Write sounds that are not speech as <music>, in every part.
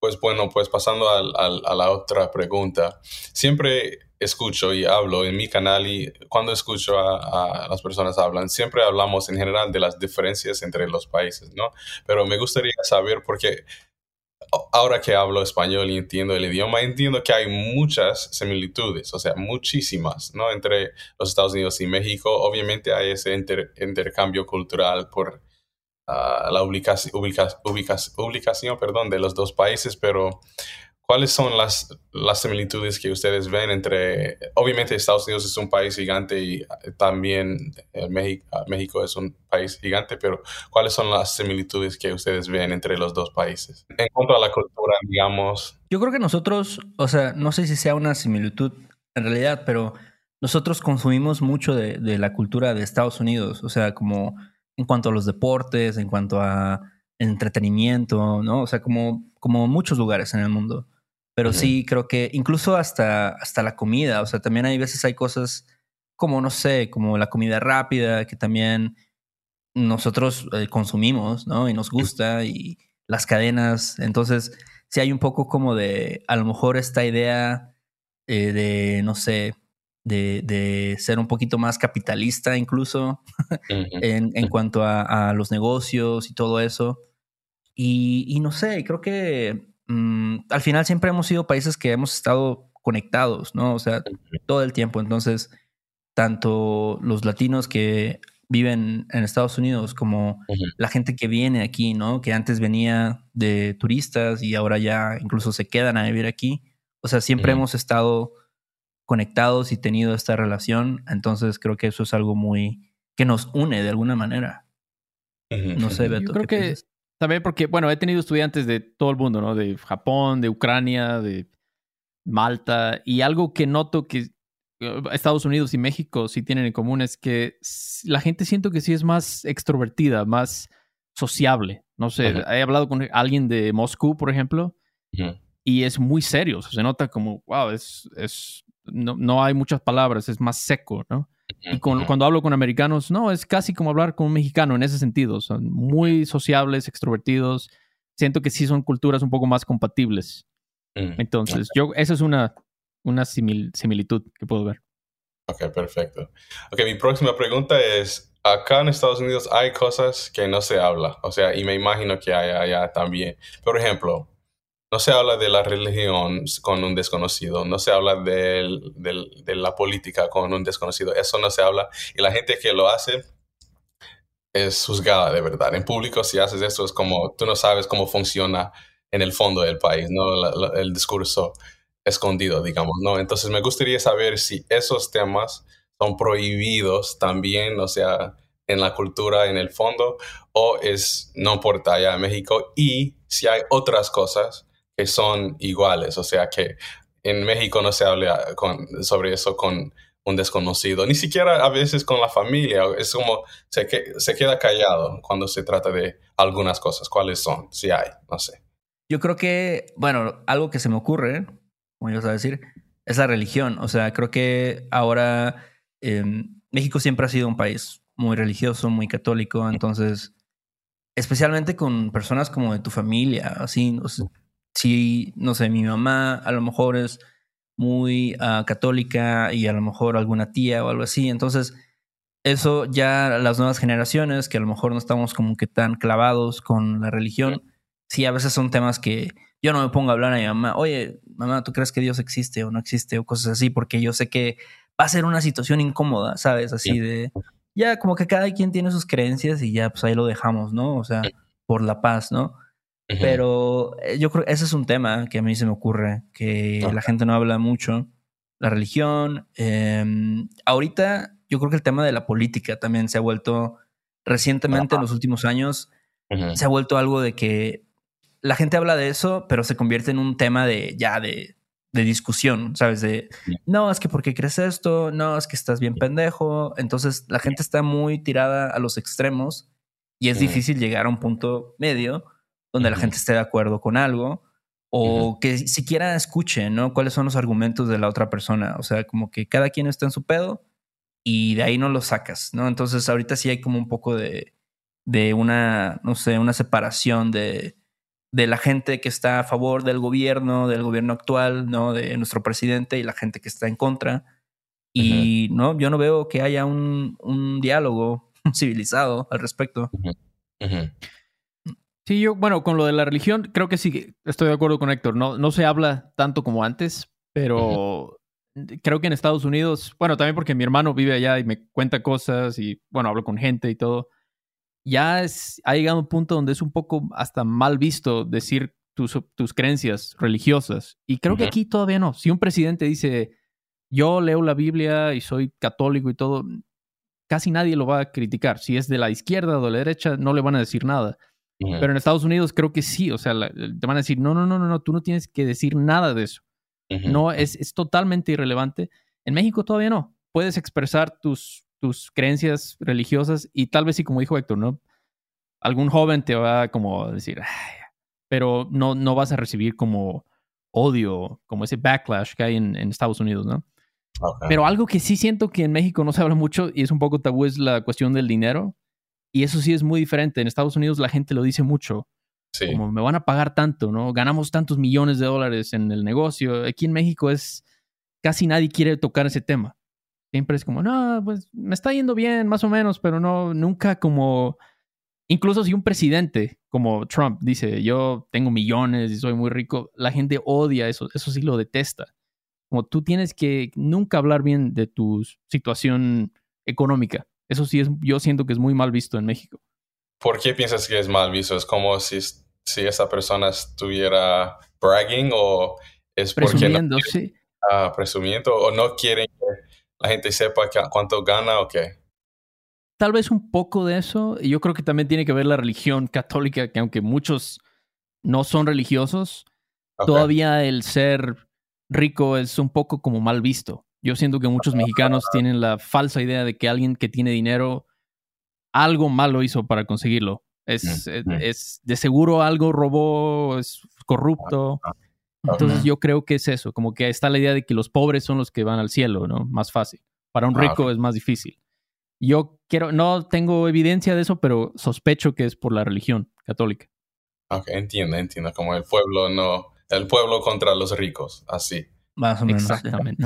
Pues bueno, pues pasando a la otra pregunta. Siempre escucho y hablo en mi canal y cuando escucho a, las personas hablan, siempre hablamos en general de las diferencias entre los países, ¿no? Pero me gustaría saber porque ahora que hablo español y entiendo el idioma, entiendo que hay muchas similitudes, o sea, muchísimas, ¿no? Entre los Estados Unidos y México. Obviamente hay ese intercambio cultural por la ubicación, perdón, de los dos países, pero ¿cuáles son las, las similitudes que ustedes ven entre, obviamente Estados Unidos es un país gigante y también eh, México, México es un país gigante, pero ¿cuáles son las similitudes que ustedes ven entre los dos países? En cuanto a la cultura, digamos. Yo creo que nosotros, o sea, no sé si sea una similitud en realidad, pero nosotros consumimos mucho de, de la cultura de Estados Unidos, o sea, como en cuanto a los deportes, en cuanto a entretenimiento, ¿no? O sea, como, como muchos lugares en el mundo. Pero sí, creo que incluso hasta, hasta la comida, o sea, también hay veces hay cosas como, no sé, como la comida rápida, que también nosotros eh, consumimos, ¿no? Y nos gusta, y las cadenas. Entonces, sí hay un poco como de, a lo mejor esta idea eh, de, no sé, de, de, ser un poquito más capitalista incluso <laughs> en, en, cuanto a, a, los negocios y todo eso. Y, y no sé, creo que Mm, al final siempre hemos sido países que hemos estado conectados, ¿no? O sea, todo el tiempo. Entonces, tanto los latinos que viven en Estados Unidos como la gente que viene aquí, ¿no? Que antes venía de turistas y ahora ya incluso se quedan a vivir aquí. O sea, siempre hemos estado conectados y tenido esta relación. Entonces, creo que eso es algo muy que nos une de alguna manera. No sé, Beto. Yo creo que también porque, bueno, he tenido estudiantes de todo el mundo, ¿no? De Japón, de Ucrania, de Malta, y algo que noto que eh, Estados Unidos y México sí tienen en común es que la gente siento que sí es más extrovertida, más sociable. No sé, he hablado con alguien de Moscú, por ejemplo, y es muy serio. se nota como, wow, es, es no, no, hay muchas palabras, es más seco, ¿no? Y cuando hablo con americanos, no, es casi como hablar con un mexicano en ese sentido. Son muy sociables, extrovertidos. Siento que sí son culturas un poco más compatibles. Mm, Entonces, yo, esa es una, una similitud que puedo ver. Ok, perfecto. Ok, mi próxima pregunta es, acá en Estados Unidos hay cosas que no se habla, o sea, y me imagino que hay allá también. Por ejemplo, no se habla de la religión con un desconocido, no se habla de, la política con un desconocido, eso no se habla. Y la gente que lo hace es juzgada de verdad. En público, si haces eso, es como tú no sabes cómo funciona en el fondo del país, ¿no? el discurso escondido, digamos, ¿no? Entonces me gustaría saber si esos temas son prohibidos también, o sea, en la cultura, en el fondo, o es no importa allá en México, y si hay otras cosas son iguales, o sea que en México no se habla con, sobre eso con un desconocido, ni siquiera a veces con la familia, es como se, se queda callado cuando se trata de algunas cosas, cuáles son, si hay, no sé. Yo creo que, bueno, algo que se me ocurre, como ibas a decir, es la religión, o sea, creo que ahora em, México siempre ha sido un país muy religioso, muy católico, entonces, especialmente con personas como de tu familia, así, si, no sé, mi mamá a lo mejor es muy ah, católica y a lo mejor alguna tía o algo así, entonces eso ya las nuevas generaciones que a lo mejor no estamos como que tan clavados con la religión, sí, a veces son temas que yo no me pongo a hablar a mi mamá, oye, mamá, ¿tú crees que Dios existe o no existe o cosas así? Porque yo sé que va a ser una situación incómoda, ¿sabes? Así de, ya como que cada quien tiene sus creencias y ya pues ahí lo dejamos, ¿no? O sea, por la paz, ¿no? Pero eh, yo creo que ese es un tema que a mí se me ocurre, que la gente no habla mucho. La religión. Em, ahorita yo creo que el tema de la política también se ha vuelto, recientemente en los últimos años, se ha vuelto algo de que la gente habla de eso, pero se convierte en un tema de ya de, de discusión, ¿sabes? De, no, es que ¿por qué crees esto? No, es que estás bien pendejo. Entonces la gente está muy tirada a los extremos y es difícil llegar a un punto medio donde la gente esté de acuerdo con algo o que siquiera escuche, ¿no? Cuáles son los argumentos de la otra persona. O sea, como que cada quien está en su pedo y de ahí no lo sacas, ¿no? Entonces ahorita sí hay como un poco de, de una, no sé, una separación de, de la gente que está a favor del gobierno, del gobierno actual, ¿no? De nuestro presidente y la gente que está en contra. Y no, yo no veo que haya un, un diálogo <laughs> civilizado al respecto. Sí, yo, bueno, con lo de la religión, creo que sí, estoy de acuerdo con Héctor. No, no se habla tanto como antes, pero creo que en Estados Unidos, bueno, también porque mi hermano vive allá y me cuenta cosas y, bueno, hablo con gente y todo ya es, ha llegado a un punto donde es un poco hasta mal visto decir tus, tus creencias religiosas. Y creo que aquí todavía no. Si un presidente dice, yo leo la Biblia y soy católico y todo, casi nadie lo va a criticar. Si es de la izquierda o de la derecha, no le van a decir nada. Pero en Estados Unidos creo que sí, o sea, te van a decir, no, no, no, no, no, tú no tienes que decir nada de eso. No, es, es totalmente irrelevante. En México todavía no. Puedes expresar tus, tus creencias religiosas y tal vez sí, como dijo Héctor, ¿no? Algún joven te va como a decir, pero no, no vas a recibir como odio, como ese backlash que hay en, Estados Unidos, ¿no? Pero algo que sí siento que en México no se habla mucho y es un poco tabú es la cuestión del dinero. Y eso sí es muy diferente. En Estados Unidos la gente lo dice mucho. Sí. Como me van a pagar tanto, ¿no? Ganamos tantos millones de dólares en el negocio. Aquí en México es casi nadie quiere tocar ese tema. Siempre es como, no, pues me está yendo bien, más o menos, pero no, nunca como, incluso si un presidente como Trump dice, yo tengo millones y soy muy rico, la gente odia eso, eso sí lo detesta. Como tú tienes que nunca hablar bien de tu situación económica. Eso sí es, yo siento que es muy mal visto en México. ¿Por qué piensas que es mal visto? ¿Es como si, si esa persona estuviera bragging o es porque no sí. presumiendo o no quieren que la gente sepa cuánto gana o qué. Tal vez un poco de eso. Y yo creo que también tiene que ver la religión católica, que aunque muchos no son religiosos, todavía el ser rico es un poco como mal visto. Yo siento que muchos mexicanos tienen la falsa idea de que alguien que tiene dinero algo malo hizo para conseguirlo. Es, mm, mm. es, de seguro algo robó, es corrupto. Entonces yo creo que es eso, como que está la idea de que los pobres son los que van al cielo, ¿no? Más fácil. Para un ah, rico es más difícil. Yo quiero, no tengo evidencia de eso, pero sospecho que es por la religión católica. Ok, entiendo, entiendo. Como el pueblo no, el pueblo contra los ricos, así. Más o menos. Exactamente.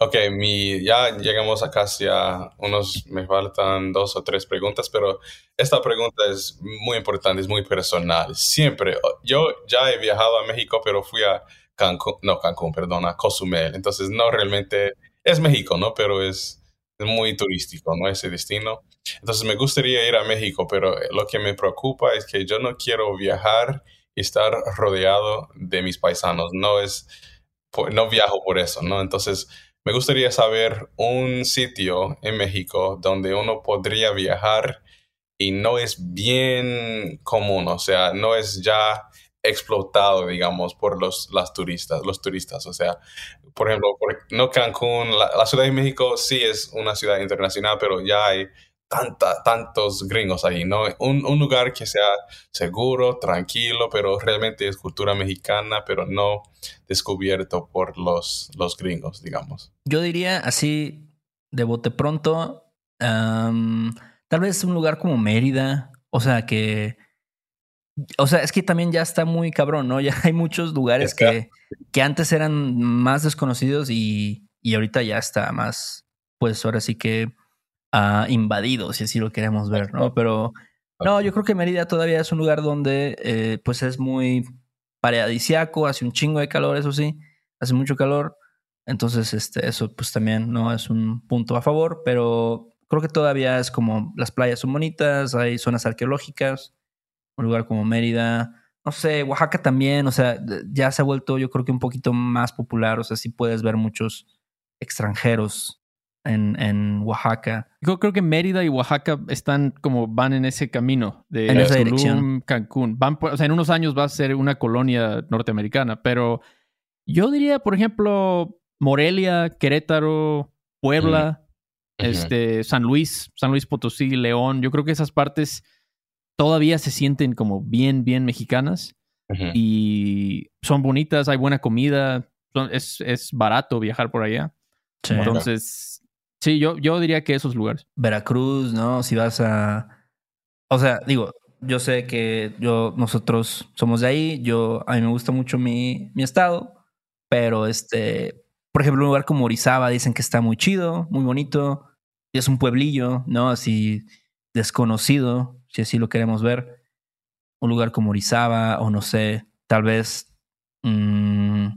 Ok, mi, ya llegamos a casi a unos, me faltan dos o tres preguntas, pero esta pregunta es muy importante, es muy personal. Siempre, yo ya he viajado a México, pero fui a Cancún, no Cancún, perdón, a Cozumel. Entonces, no realmente, es México, ¿no? Pero es, es muy turístico, ¿no? Ese destino. Entonces, me gustaría ir a México, pero lo que me preocupa es que yo no quiero viajar y estar rodeado de mis paisanos. No es no viajo por eso, ¿no? Entonces, me gustaría saber un sitio en México donde uno podría viajar y no es bien común, o sea, no es ya explotado, digamos, por los las turistas, los turistas. O sea, por ejemplo, no Cancún, la Ciudad de México sí es una ciudad internacional, pero ya hay tanta, tantos gringos ahí, ¿no? Un, un, lugar que sea seguro, tranquilo, pero realmente es cultura mexicana, pero no descubierto por los, los gringos, digamos. Yo diría así, de bote pronto, tal vez un lugar como Mérida, o sea, que... O sea, es que también ya está muy cabrón, ¿no? <laughs> Ya hay muchos lugares que, que antes eran más desconocidos y, y ahorita ya está más, pues ahora sí que uh, invadido, si así lo queremos ver, ¿no? Pero no, yo creo que Mérida todavía es un lugar donde eh, pues es muy paradisiaco, hace un chingo de calor, eso sí, hace mucho calor. Entonces, este, eso pues también no es un punto a favor, pero creo que todavía es como las playas son bonitas, hay zonas arqueológicas, un lugar como Mérida, no sé, Oaxaca también, o sea, ya se ha vuelto yo creo que un poquito más popular, o sea, sí puedes ver muchos extranjeros en, en Oaxaca. Yo creo que Mérida y Oaxaca están como van en ese camino de en esa dirección. Cancún. Van o sea, en unos años va a ser una colonia norteamericana, pero yo diría, por ejemplo, Morelia, Querétaro, Puebla, este, San Luis, San Luis Potosí, León. Yo creo que esas partes todavía se sienten como bien, bien mexicanas y son bonitas, hay buena comida, es, es barato viajar por allá. Entonces, Sí, yo, yo diría que esos lugares. Veracruz, ¿no? Si vas a. O sea, digo, yo sé que yo, nosotros somos de ahí, yo, a mí me gusta mucho mi, mi estado, pero este, por ejemplo, un lugar como Orizaba dicen que está muy chido, muy bonito, y es un pueblillo, ¿no? Así desconocido, si así lo queremos ver. Un lugar como Orizaba, o no sé, tal vez. Mmm,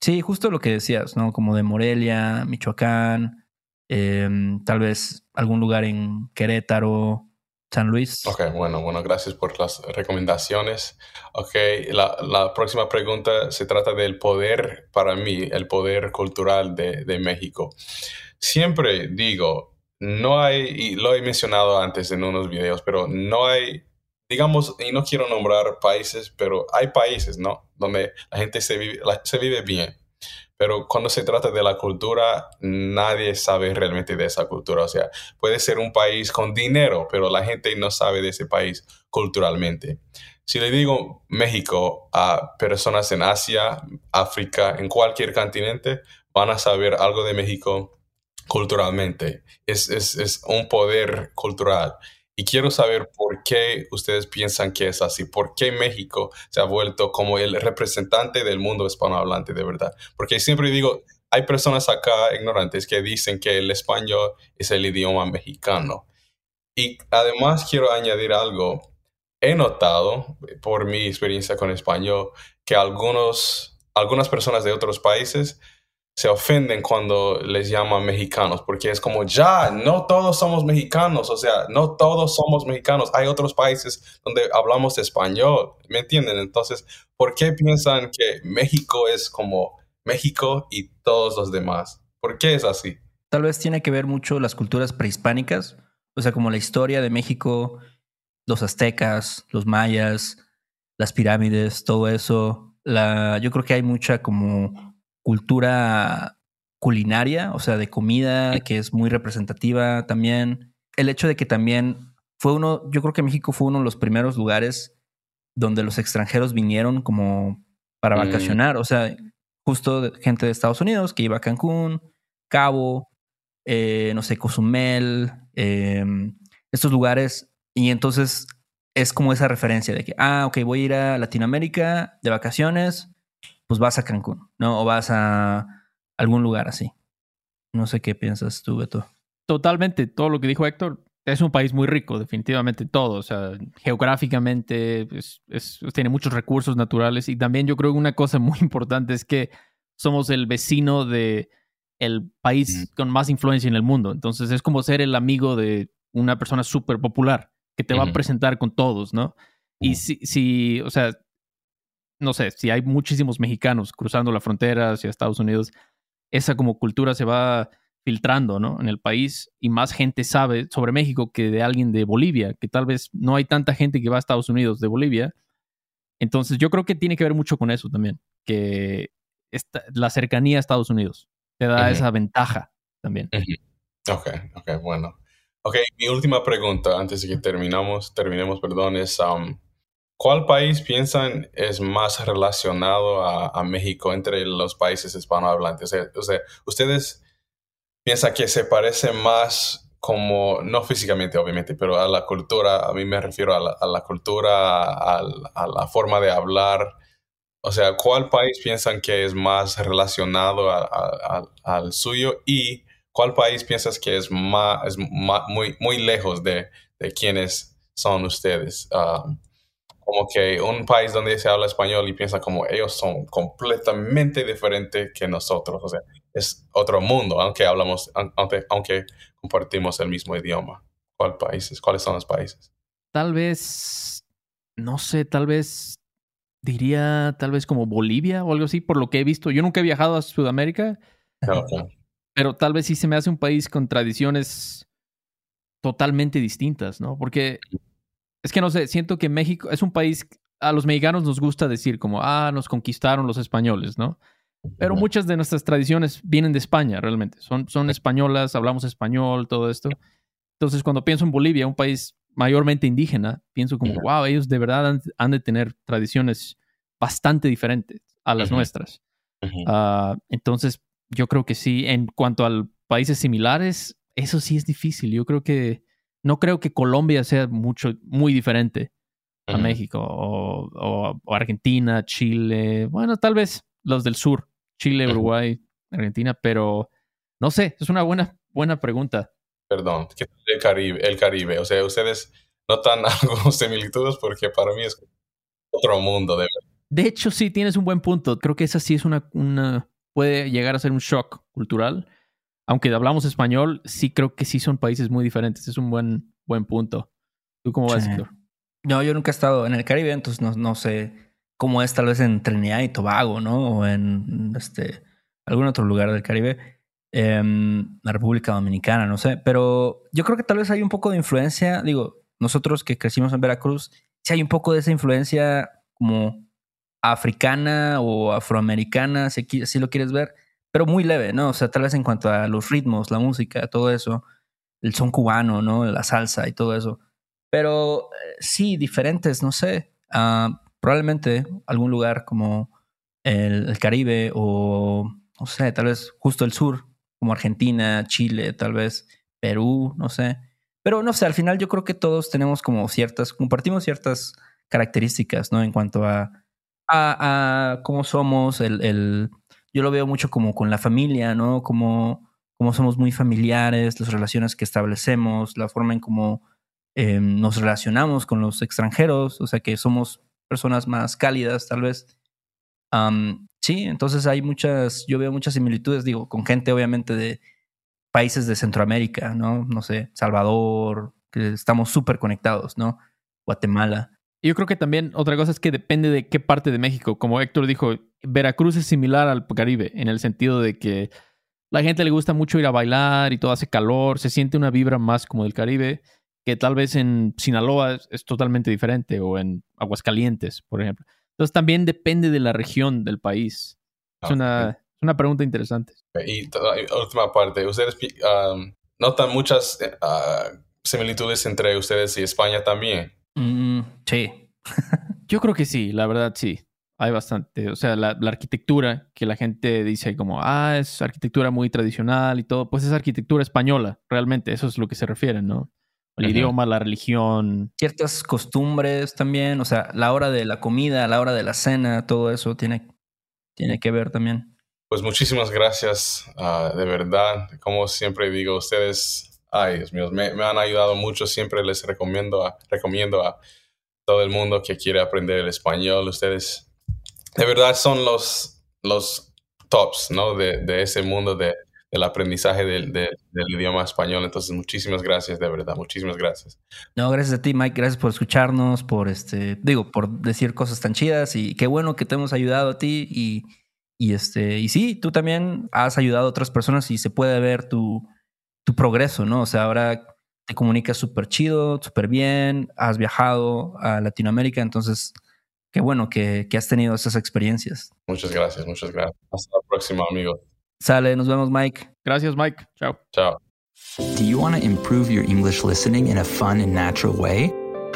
sí, justo lo que decías, ¿no? Como de Morelia, Michoacán, eh, tal vez algún lugar en Querétaro, San Luis. Ok, bueno, bueno, gracias por las recomendaciones. Ok, la, la, próxima pregunta se trata del poder, para mí, el poder cultural de, de México. Siempre digo, no hay, y lo he mencionado antes en unos videos, pero no hay, digamos, y no quiero nombrar países, pero hay países, ¿no? Donde la gente se vive, se vive bien. Pero cuando se trata de la cultura, nadie sabe realmente de esa cultura. O sea, puede ser un país con dinero, pero la gente no sabe de ese país culturalmente. Si le digo México a personas en Asia, África, en cualquier continente, van a saber algo de México culturalmente. Es, es, es un poder cultural. Y quiero saber por qué ustedes piensan que es así, por qué México se ha vuelto como el representante del mundo hispanohablante de verdad. Porque siempre digo, hay personas acá ignorantes que dicen que el español es el idioma mexicano. Y además quiero añadir algo. He notado, por mi experiencia con español, que algunos, algunas personas de otros países se ofenden cuando les llaman mexicanos, porque es como, ya, no todos somos mexicanos, o sea, no todos somos mexicanos, hay otros países donde hablamos español, ¿me entienden? Entonces, ¿por qué piensan que México es como México y todos los demás? ¿Por qué es así? Tal vez tiene que ver mucho las culturas prehispánicas, o sea, como la historia de México, los aztecas, los mayas, las pirámides, todo eso. La, yo creo que hay mucha como cultura culinaria, o sea, de comida, que es muy representativa también. El hecho de que también fue uno, yo creo que México fue uno de los primeros lugares donde los extranjeros vinieron como para mm. vacacionar, o sea, justo gente de Estados Unidos que iba a Cancún, Cabo, eh, no sé, Cozumel, em, estos lugares, y entonces es como esa referencia de que, ah, ok, voy a ir a Latinoamérica de vacaciones, pues vas a Cancún, ¿no? O vas a algún lugar así. No sé qué piensas tú, Beto. Totalmente, todo lo que dijo Héctor. Es un país muy rico, definitivamente todo. O sea, geográficamente pues, tiene muchos recursos naturales. Y también yo creo que una cosa <laughs> muy importante es que somos el vecino de el país con más influencia en el mundo. Entonces es como ser el amigo de una persona súper popular que te va a presentar con todos, ¿no? Y si, si, o sea, no sé, si hay muchísimos mexicanos cruzando la frontera hacia Estados Unidos, esa como cultura se va filtrando, ¿no? En el país y más gente sabe sobre México que de alguien de Bolivia, que tal vez no hay tanta gente que va a Estados Unidos de Bolivia. Entonces yo creo que tiene que ver mucho con eso también, que la cercanía a Estados Unidos te da esa ventaja también. Ok, ok, bueno. Ok, mi última pregunta antes de que terminamos, terminemos, perdón, es... Um, ¿Cuál país piensan es más relacionado a, México entre los países hispanohablantes? O sea, ustedes piensan que se parece más como, no físicamente obviamente, pero a la cultura, a mí me refiero a la, cultura, a, la forma de hablar. O sea, ¿cuál país piensan que es más relacionado al suyo y cuál país piensas que es, más, es muy, muy lejos de, de quiénes son ustedes? Um, como que un país donde se habla español y piensa como ellos son completamente diferentes que nosotros. O sea, es otro mundo, aunque hablamos, aunque, aunque compartimos el mismo idioma. ¿Cuál países? ¿Cuáles son los países? Tal vez, no sé, tal vez diría, tal vez como Bolivia o algo así, por lo que he visto. Yo nunca he viajado a Sudamérica, pero tal vez sí se me hace un país con tradiciones totalmente distintas, ¿no? Porque es que no sé, siento que México es un país, a los mexicanos nos gusta decir como, ah, nos conquistaron los españoles, ¿no? Pero muchas de nuestras tradiciones vienen de España, realmente. Son, son españolas, hablamos español, todo esto. Entonces, cuando pienso en Bolivia, un país mayormente indígena, pienso como, wow, ellos de verdad han, de tener tradiciones bastante diferentes a las nuestras. Ah, entonces, yo creo que sí, en cuanto a países similares, eso sí es difícil. Yo creo que no creo que Colombia sea mucho, muy diferente a. México o, o- o Argentina, Chile, bueno, tal vez los del sur, Chile. Uruguay, Argentina, pero no sé, es una buena, buena pregunta. Perdón, ¿qué tal el Caribe? El Caribe. O sea, ustedes notan <laughs> algunas similitudes porque para mí es otro mundo, de verdad. De hecho, sí, tienes un buen punto. Creo que esa sí es una, una puede llegar a ser un shock cultural. Aunque hablamos español, sí creo que sí son países muy diferentes. Es un buen, buen punto. ¿Tú cómo vas, Sí. Héctor? No, yo nunca he estado en el Caribe, entonces no, no sé cómo es tal vez en Trinidad y Tobago, ¿no? O en este algún otro lugar del Caribe. Em, la República Dominicana, no sé. Pero yo creo que tal vez hay un poco de influencia. Digo, nosotros que crecimos en Veracruz, sí hay un poco de esa influencia como africana o afroamericana, si, si lo quieres ver, pero muy leve, ¿no? O sea, tal vez en cuanto a los ritmos, la música, todo eso, el son cubano, ¿no? La salsa y todo eso. Pero eh, sí, diferentes, no sé. Ah, probablemente algún lugar como el, el Caribe o, no sé, tal vez justo el sur, como Argentina, Chile, tal vez Perú, no sé. Pero no sé, al final yo creo que todos tenemos como ciertas, compartimos ciertas características, ¿no? En cuanto a, a, a cómo somos, el, el, yo lo veo mucho como con la familia, ¿no? Como, como somos muy familiares, las relaciones que establecemos, la forma en cómo eh, nos relacionamos con los extranjeros, o sea que somos personas más cálidas tal vez. Am, sí, entonces hay muchas, yo veo muchas similitudes, digo, con gente obviamente de países de Centroamérica, ¿no? No sé, Salvador, que estamos súper conectados, ¿no? Guatemala. Yo creo que también otra cosa es que depende de qué parte de México. Como Héctor dijo, Veracruz es similar al Caribe en el sentido de que la gente le gusta mucho ir a bailar y todo hace calor, se siente una vibra más como del Caribe, que tal vez en Sinaloa es, es totalmente diferente o en Aguascalientes, por ejemplo. Entonces también depende de la región del país. Es una, es una pregunta interesante. Y última parte, ¿ustedes um, notan muchas ah, similitudes entre ustedes y España también? Mm, sí, <laughs> Yo creo que sí, la verdad sí. Hay bastante. O sea, la, la arquitectura que la gente dice como, ah, es arquitectura muy tradicional y todo, pues es arquitectura española, realmente. Eso es lo que se refiere, ¿no? El idioma, la religión. ciertas costumbres también, o sea, la hora de la comida, la hora de la cena, todo eso tiene, tiene que ver también. Pues muchísimas gracias, ah, de verdad. Como siempre digo, ustedes, ay Dios mío, me, me han ayudado mucho. Siempre les recomiendo a, recomiendo a todo el mundo que quiere aprender el español. Ustedes, de verdad, son los, los tops, ¿no? De, de ese mundo de, del aprendizaje del, de- del idioma español. Entonces, muchísimas gracias, de verdad, muchísimas gracias. No, gracias a ti, Mike, gracias por escucharnos, por este, digo, por decir cosas tan chidas y qué bueno que te hemos ayudado a ti y, y este, y sí, tú también has ayudado a otras personas y se puede ver tu, tu progreso, ¿no? O sea, ahora te comunicas súper chido, súper bien, has viajado a Latinoamérica, entonces, qué bueno que, que has tenido esas experiencias. Muchas gracias, muchas gracias. Hasta la próxima, amigos. Sale, nos vemos, Mike. Gracias, Mike. Chao. Chao. Do you want to improve your English listening in a fun and natural way?